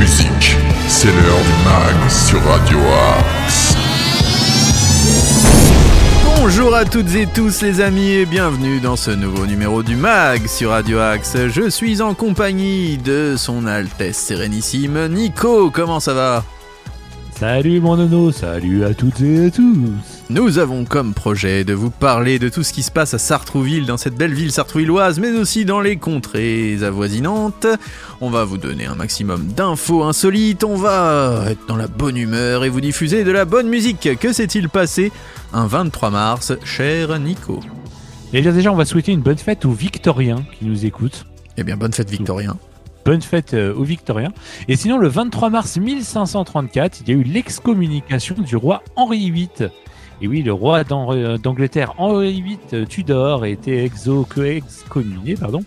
musique. C'est l'heure du mag sur Radio Axe. Bonjour à toutes et tous les amis et bienvenue dans ce nouveau numéro du MAG sur Radio Axe. Je suis en compagnie de son Altesse Sérénissime Nico, comment ça va? Salut mon nono, salut à toutes et à tous. Nous avons comme projet de vous parler de tout ce qui se passe à Sartrouville, dans cette belle ville sartrouvilloise, mais aussi dans les contrées avoisinantes. On va vous donner un maximum d'infos insolites, on va être dans la bonne humeur et vous diffuser de la bonne musique. Que s'est-il passé un 23 mars, cher Nico? Et bien déjà, on va souhaiter une bonne fête aux Victoriens qui nous écoutent. Eh bien, bonne fête Victorien. Bonne fête euh, aux Victoriens. Et sinon, le 23 mars 1534, il y a eu l'excommunication du roi Henri VIII. Et oui, le roi euh, d'Angleterre, Henri VIII euh, Tudor, a été exo- excommunié pardon,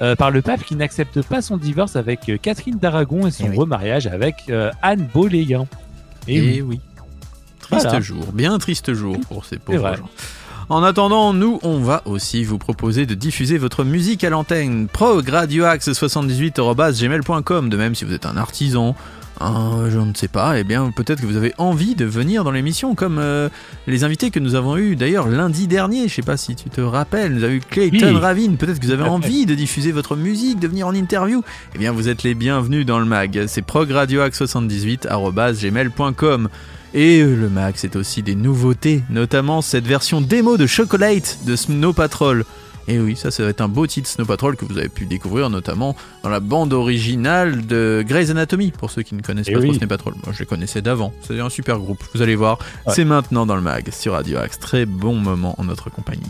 euh, par le pape qui n'accepte pas son divorce avec Catherine d'Aragon et son Eh oui. remariage avec euh, Anne Boléen. Et Et oui. Triste Voilà. jour, bien triste jour pour ces pauvres gens. En attendant, nous, on va aussi vous proposer de diffuser votre musique à l'antenne progradioaxe78.gmail.com De même, si vous êtes un artisan, un, je ne sais pas, eh bien, peut-être que vous avez envie de venir dans l'émission, comme euh, les invités que nous avons eus d'ailleurs lundi dernier. Je sais pas si tu te rappelles, nous avons eu Clayton Oui. Ravine. Peut-être que vous avez envie de diffuser votre musique, de venir en interview. Eh bien, vous êtes les bienvenus dans le mag. C'est progradioaxe78.gmail.com. Et le mag, c'est aussi des nouveautés, notamment cette version démo de Chocolate de Snow Patrol. Et oui, ça, ça va être un beau titre Snow Patrol que vous avez pu découvrir notamment dans la bande originale de Grey's Anatomy, pour ceux qui ne connaissent Eh pas trop. Snow Patrol. Moi, je les connaissais d'avant. C'est un super groupe, vous allez voir. Ouais. C'est maintenant dans le mag sur Radio Axe. Très bon moment en notre compagnie.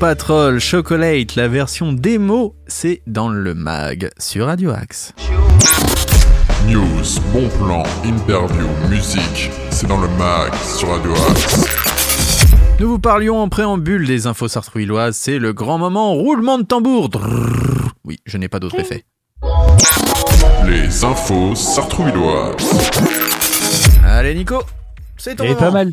Patrol Chocolate, la version démo, c'est dans le mag sur Radio Axe. News, bon plan, interview, musique, c'est dans le mag sur Radio Axe. Nous vous parlions en préambule des infos sartrouilloises, c'est le grand moment roulement de tambour. Oui, je n'ai pas d'autre effet. Les infos sartrouilloises. Allez Nico, c'est ton Et moment. pas mal.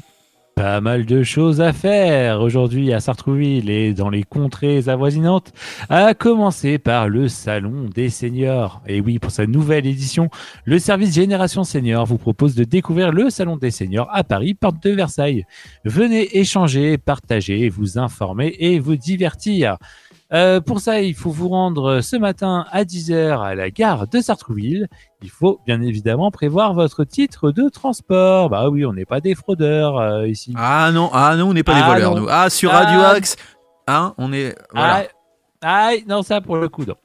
Pas mal de choses à faire aujourd'hui à Sartrouville et dans les contrées avoisinantes, à commencer par le Salon des Seniors. Et oui, pour sa nouvelle édition, le service Génération Senior vous propose de découvrir le Salon des Seniors à Paris, porte de Versailles. Venez échanger, partager, vous informer et vous divertir. Euh, pour ça, il faut vous rendre ce matin à 10h à la gare de Sartrouville. Il faut bien évidemment prévoir votre titre de transport. Bah oui, on n'est pas des fraudeurs euh, ici. Ah non, ah non, on n'est pas des Ah voleurs non. nous. Ah sur Radio Ah. Axe, hein, on est voilà. Aïe, aïe, non, ça pour le coup, non.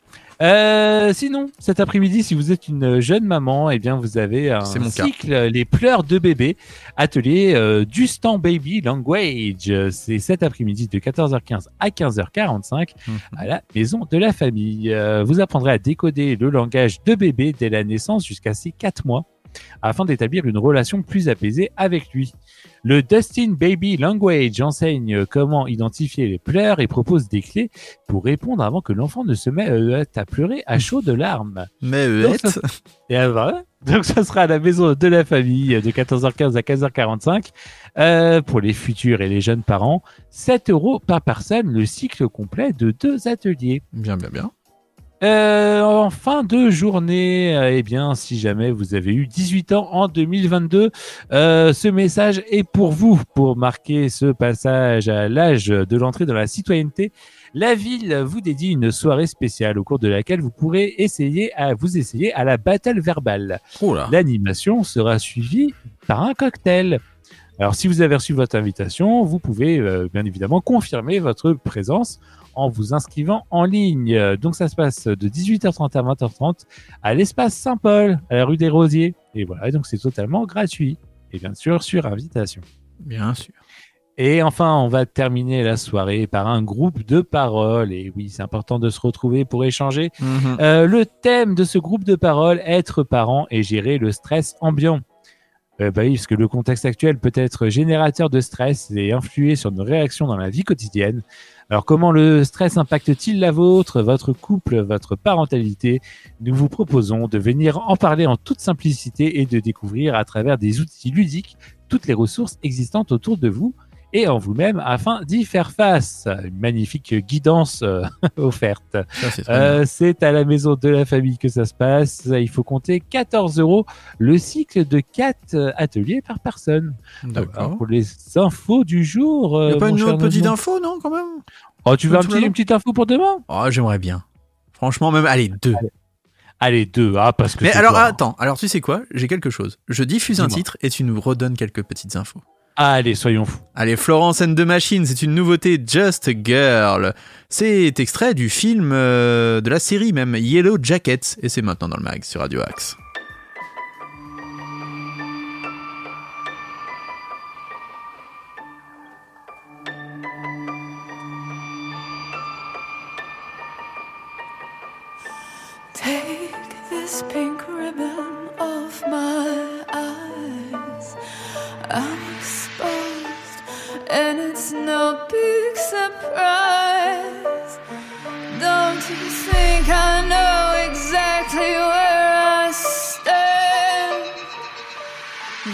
Euh, sinon, cet après-midi, si vous êtes une jeune maman, eh bien, vous avez un cas. cycle Les pleurs de bébé, atelier euh, du Stan Baby Language. C'est cet après-midi de 14h15 à 15h45 Mhm. à la maison de la famille. Euh, vous apprendrez à décoder le langage de bébé dès la naissance jusqu'à ses 4 mois afin d'établir une relation plus apaisée avec lui. Le Dustin Baby Language enseigne comment identifier les pleurs et propose des clés pour répondre avant que l'enfant ne se mette à pleurer à chaud de larmes. Mais Donc, ça- Et euh, voilà. Donc ça sera à la maison de la famille de 14h15 à 15h45 euh, pour les futurs et les jeunes parents. 7 euros par personne, le cycle complet de deux ateliers. bien bien bien. Euh, en fin de journée, euh, eh bien, si jamais vous avez eu 18 ans en 2022, euh, ce message est pour vous, pour marquer ce passage à l'âge de l'entrée dans la citoyenneté. La ville vous dédie une soirée spéciale au cours de laquelle vous pourrez essayer à vous essayer à la battle verbale. Oh. L'animation sera suivie par un cocktail. Alors, si vous avez reçu votre invitation, vous pouvez euh, bien évidemment confirmer votre présence en vous inscrivant en ligne. Donc, ça se passe de 18h30 à 20h30 à l'espace Saint-Paul, à la rue des Rosiers. Et voilà, donc c'est totalement gratuit. Et bien sûr, sur invitation. Bien sûr. Et enfin, on va terminer la soirée par un groupe de paroles. Et oui, c'est important de se retrouver pour échanger. Mhm. Euh, le thème de ce groupe de paroles, être parent et gérer le stress ambiant. Euh, bah oui, parce que le contexte actuel peut être générateur de stress et influer sur nos réactions dans la vie quotidienne. Alors comment le stress impacte-t-il la vôtre, votre couple, votre parentalité? Nous vous proposons de venir en parler en toute simplicité et de découvrir à travers des outils ludiques toutes les ressources existantes autour de vous et en vous-même afin d'y faire face. Une magnifique guidance euh, offerte. C'est. Euh, c'est à la maison de la famille que ça se passe. Il faut compter 14 euros le cycle de 4 ateliers par personne. D'accord. pour les infos du jour. Euh, a pas une autre petite info non quand même? Oh, tu veux un petit, une petite info pour demain? Oh j'aimerais bien. Franchement même allez deux. Allez, deux. Ah, parce que Mais alors toi. attends, alors tu sais quoi? J'ai quelque chose. Je diffuse un titre et tu nous redonnes quelques petites infos. Allez, soyons fous. Allez, Florence and the Machine, c'est une nouveauté Just Girl. C'est extrait du film euh, de la série même Yellow Jackets et c'est maintenant dans le mag sur Radio Axe. And it's no big surprise. Don't you think I know exactly where I stand?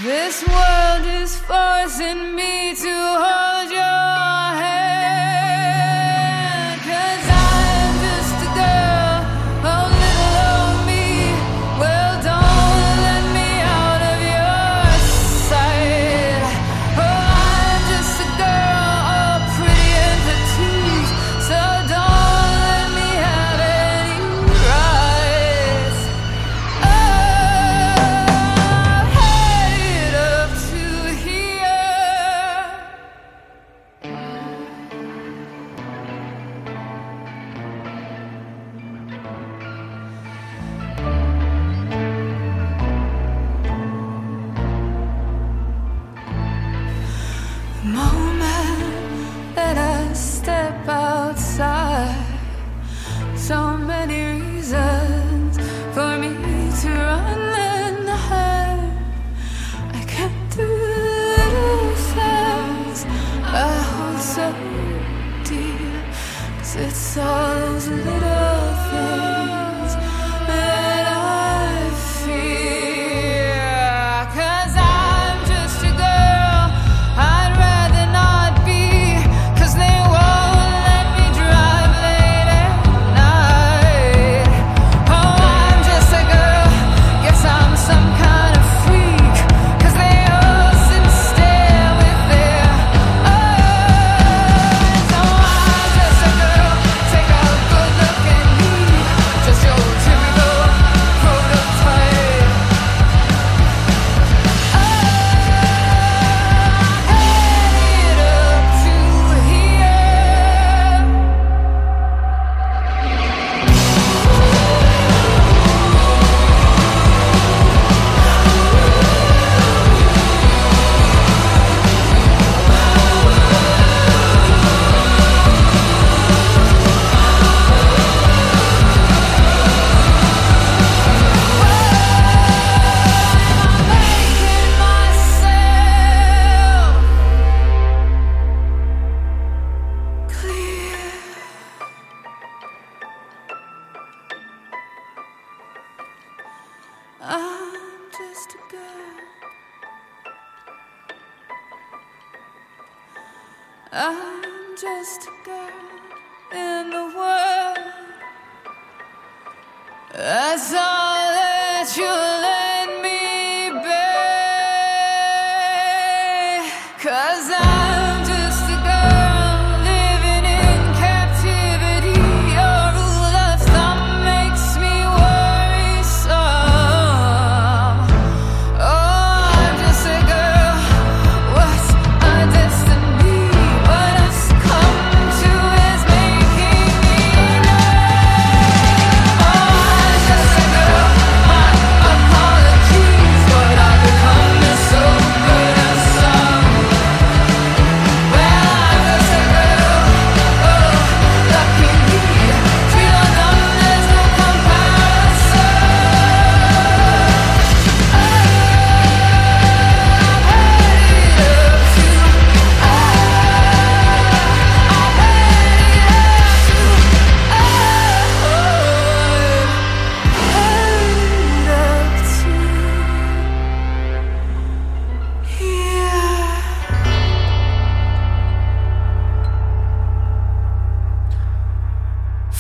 This world is forcing me to hold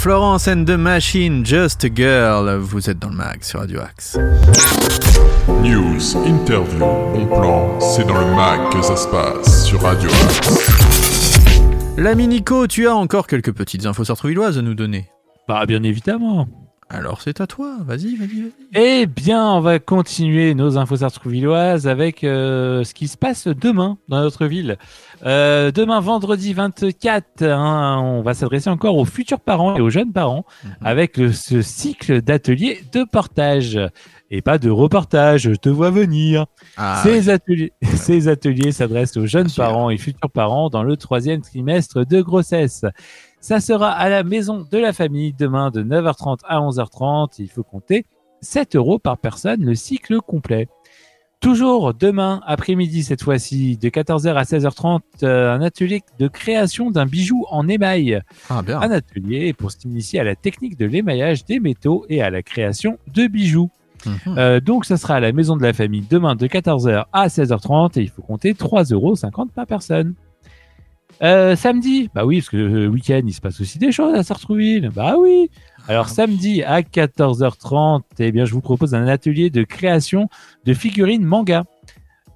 Florence and the Machine, Just a Girl. Vous êtes dans le mag sur Radio Axe. News, interview, bon plan, c'est dans le mag que ça se passe sur Radio Axe. L'ami Nico, tu as encore quelques petites infos sartrouvilloises à nous donner. Bah, bien évidemment. Alors c'est à toi, vas-y, vas-y, vas-y. Eh bien, on va continuer nos infos sartrouvilloises avec euh, ce qui se passe demain dans notre ville. Euh, demain, vendredi 24, hein, on va s'adresser encore aux futurs parents et aux jeunes parents avec le- ce cycle d'ateliers de portage et pas de reportage. Je te vois venir. Ah, ces, ateliers, ces ateliers s'adressent aux jeunes parents et futurs parents dans le troisième trimestre de grossesse. Ça sera à la maison de la famille demain de 9h30 à 11h30. Il faut compter 7 euros par personne le cycle complet. Toujours demain après-midi cette fois-ci de 14h à 16h30 euh, un atelier de création d'un bijou en émail. ah, bien. Un atelier pour s'initier à la technique de l'émaillage des métaux et à la création de bijoux. Mhm. Euh, donc, ça sera à la maison de la famille demain de 14h à 16h30 et il faut compter 3,50€ par personne. Euh, samedi, bah oui, parce que le week-end, il se passe aussi des choses à Sartrouville. Bah oui. Alors, samedi à 14h30, eh bien, je vous propose un atelier de création de figurines manga.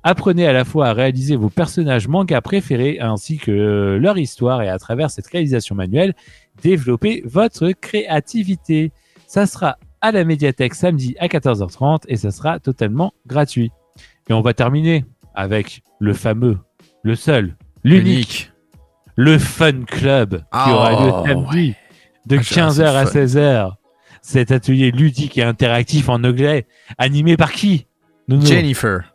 Apprenez à la fois à réaliser vos personnages manga préférés ainsi que euh, leur histoire et à travers cette réalisation manuelle, développer votre créativité. Ça sera à la médiathèque samedi à 14h30 et ça sera totalement gratuit. Et on va terminer avec le fameux, le seul, l'unique, le Fun Club qui Ah, aura lieu samedi de Ah, c'est 15h à fun. 16h. Cet atelier ludique et interactif en anglais, animé par qui Jennifer,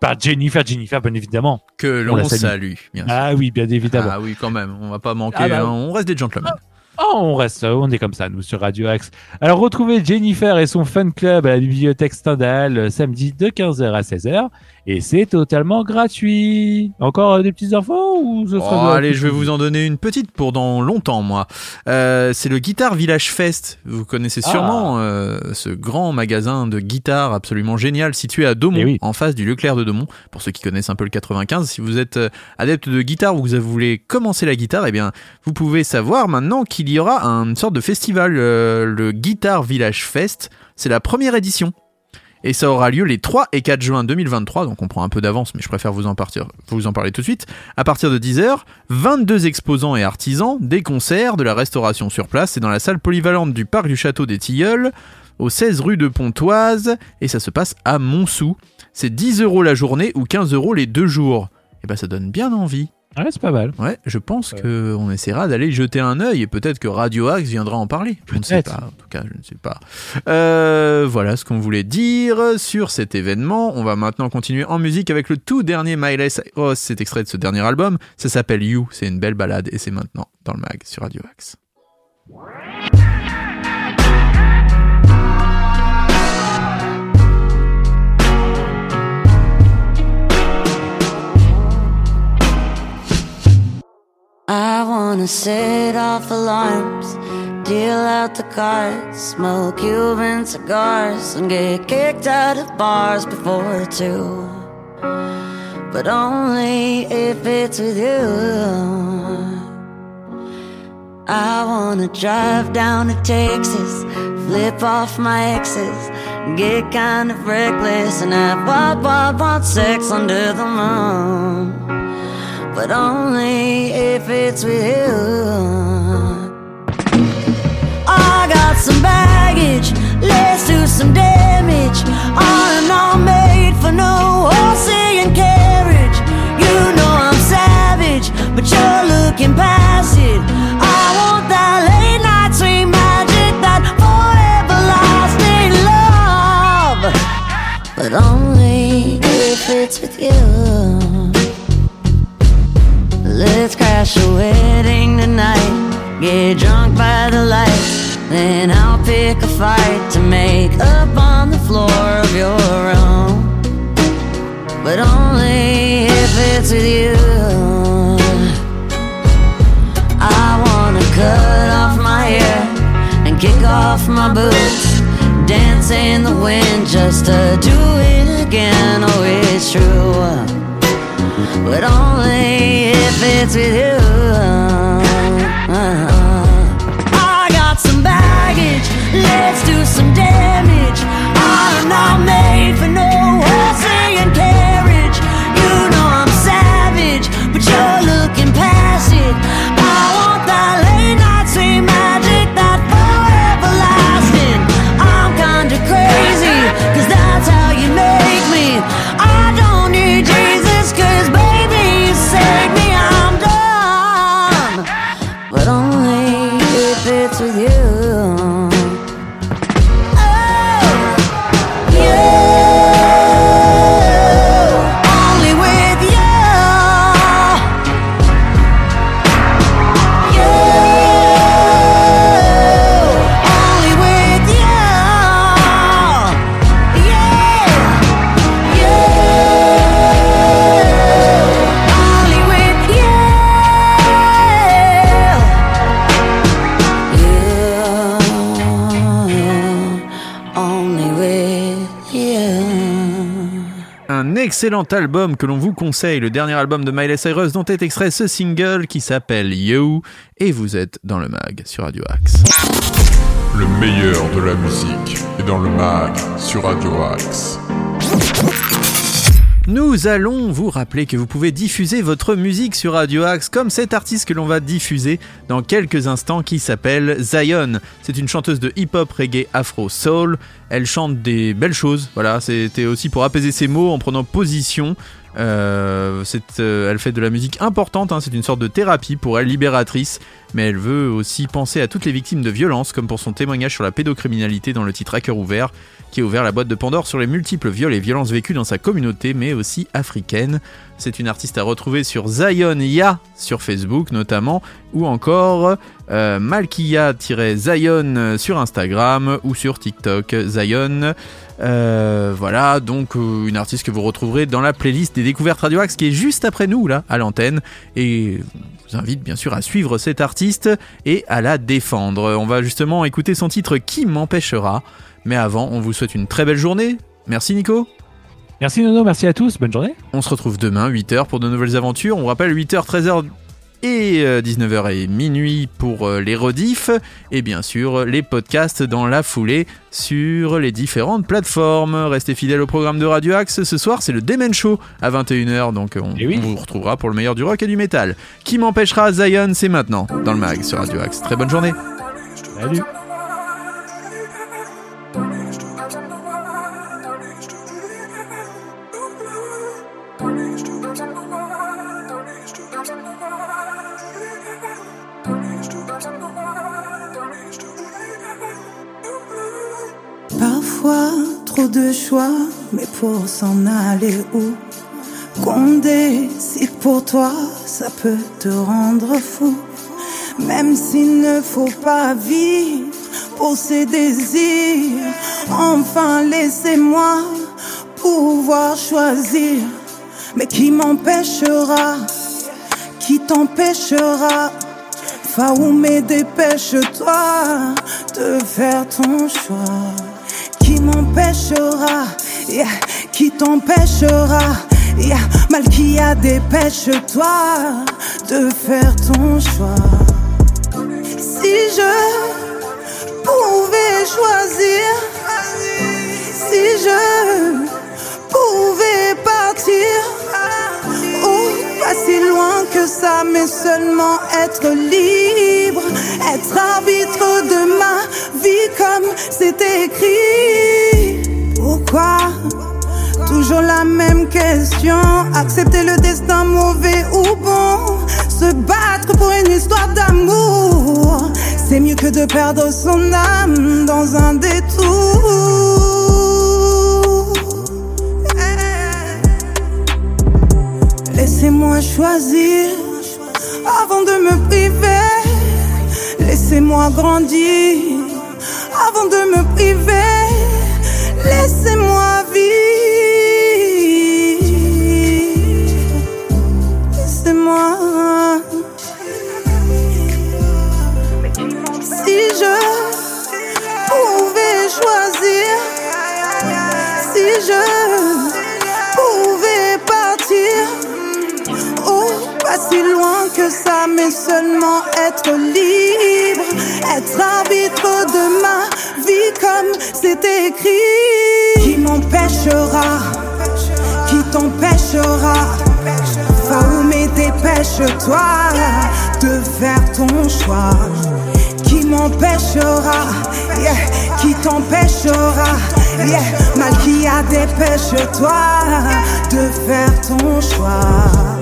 Par Jennifer, Jennifer, bien évidemment. que l'on salue. bien sûr. Ah oui, bien évidemment. Ah oui, quand même, on va pas manquer, Ah bah hein, oui. on reste des gentlemen. Oh, on reste, on est comme ça, nous, sur Radio Axe. Alors, retrouvez Jennifer et son fan club à la bibliothèque Stendhal euh, samedi de 15h à 16h. Et c'est totalement gratuit. Encore euh, des petites infos ou ce Oh, allez, je vais vous en donner une petite pour dans longtemps, moi. Euh, c'est le Guitar Village Fest. Vous connaissez Ah. sûrement euh, ce grand magasin de guitare absolument génial situé à Daumont, Eh oui. en face du Leclerc de Daumont. Pour ceux qui connaissent un peu le 95, si vous êtes euh, adepte de guitare ou que vous voulez commencer la guitare, eh bien, vous pouvez savoir maintenant qu'il y aura une sorte de festival, euh, le Guitar Village Fest. C'est la première édition. Et ça aura lieu les 3 et 4 juin 2023, donc on prend un peu d'avance, mais je préfère vous en, parler tout de suite. À partir de 10h, 22 exposants et artisans, des concerts, de la restauration sur place, c'est dans la salle polyvalente du parc du château des Tilleuls, au 16 rue de Pontoise, et ça se passe à Montsou. C'est 10 euros la journée ou 15 euros les deux jours. Et ben ça donne bien envie. Ouais, c'est pas mal. Ouais, je pense Ouais. que on essaiera d'aller y jeter un œil et peut-être que Radio Axe viendra en parler. Je ne sais pas. En tout cas, je ne sais pas. Euh, voilà ce qu'on voulait dire sur cet événement. On va maintenant continuer en musique avec le tout dernier Miley Cyrus. C'est extrait de ce dernier album. Ça s'appelle You. C'est une belle balade et c'est maintenant dans le mag sur Radio Axe. I wanna set off alarms, deal out the cards, smoke Cuban cigars, and get kicked out of bars before two. But only if it's with you. I wanna drive down to Texas, flip off my exes, get kind of reckless, and have wild, wild, wild sex under the moon but only if it's with you. I got some baggage, let's do some damage. I'm not made for no horsey and carriage. You know I'm savage, but you're looking past it. I want that late night sweet magic, that forever lasting love, but only if it's with you. Let's crash a wedding tonight. Get drunk by the lights. Then I'll pick a fight to make up on the floor of your room. But only if it's with you. I wanna cut off my hair and kick off my boots. Dance in the wind just to do it again. Oh, it's true but only if it's with you. Uh-huh. I got some baggage, let's do some damage. I'm not made for no horsey and carriage. Un excellent album que l'on vous conseille, le dernier album de Miley Cyrus dont est extrait ce single qui s'appelle You et vous êtes dans le mag sur Radio Axe. Le meilleur de la musique est dans le mag sur Radio Axe. Nous allons vous rappeler que vous pouvez diffuser votre musique sur Radio Axe comme cet artiste que l'on va diffuser dans quelques instants qui s'appelle Zion. C'est une chanteuse de hip-hop reggae afro soul. Elle chante des belles choses. Voilà, c'était aussi pour apaiser ses mots en prenant position. Euh, euh, elle fait de la musique importante, hein, c'est une sorte de thérapie pour elle, libératrice. Mais elle veut aussi penser à toutes les victimes de violences, comme pour son témoignage sur la pédocriminalité dans le titre À cœur ouvert, qui a ouvert la boîte de Pandore sur les multiples viols et violences vécues dans sa communauté, mais aussi africaine. C'est une artiste à retrouver sur Zion Ya sur Facebook notamment, ou encore euh, Malkia-Zion sur Instagram ou sur TikTok Zion. Euh, voilà, donc euh, une artiste que vous retrouverez dans la playlist des découvertes Radio Axe qui est juste après nous là à l'antenne et vous invite bien sûr à suivre cette artiste et à la défendre. On va justement écouter son titre Qui m'empêchera. Mais avant, on vous souhaite une très belle journée. Merci Nico. Merci Nono, merci à tous, bonne journée. On se retrouve demain 8h pour de nouvelles aventures. On rappelle 8h, 13h et euh, 19h et minuit pour euh, les rediffs et bien sûr les podcasts dans la foulée sur les différentes plateformes. Restez fidèles au programme de Radio Axe. Ce soir, c'est le Demen Show à 21h donc on, Eh oui. on vous retrouvera pour le meilleur du rock et du métal. Qui m'empêchera Zion, c'est maintenant dans le mag sur Radio Axe. Très bonne journée. Salut. Mais pour s'en aller où? Qu'on décide pour toi, ça peut te rendre fou. Même s'il ne faut pas vivre pour ses désirs. Enfin, laissez-moi pouvoir choisir. Mais qui m'empêchera Qui t'empêchera? Faoumé, dépêche-toi de faire ton choix. Qui m'empêchera Yeah. Qui t'empêchera? Yeah. Malkia, dépêche-toi de faire ton choix. Si je pouvais choisir, si je pouvais partir, si loin que ça, mais seulement être libre, être arbitre de ma vie comme c'est écrit. Pourquoi? Toujours la même question. Accepter le destin mauvais ou bon. Se battre pour une histoire d'amour. C'est mieux que de perdre son âme dans un détour. Laissez-moi choisir avant de me priver. Laissez-moi grandir avant de me priver. Mais seulement être libre, être arbitre de ma vie comme c'est écrit. Qui m'empêchera, qui t'empêchera, Faoumé, dépêche-toi de faire ton choix. Qui m'empêchera, yeah, qui t'empêchera, yeah, Malkia, dépêche-toi de faire ton choix.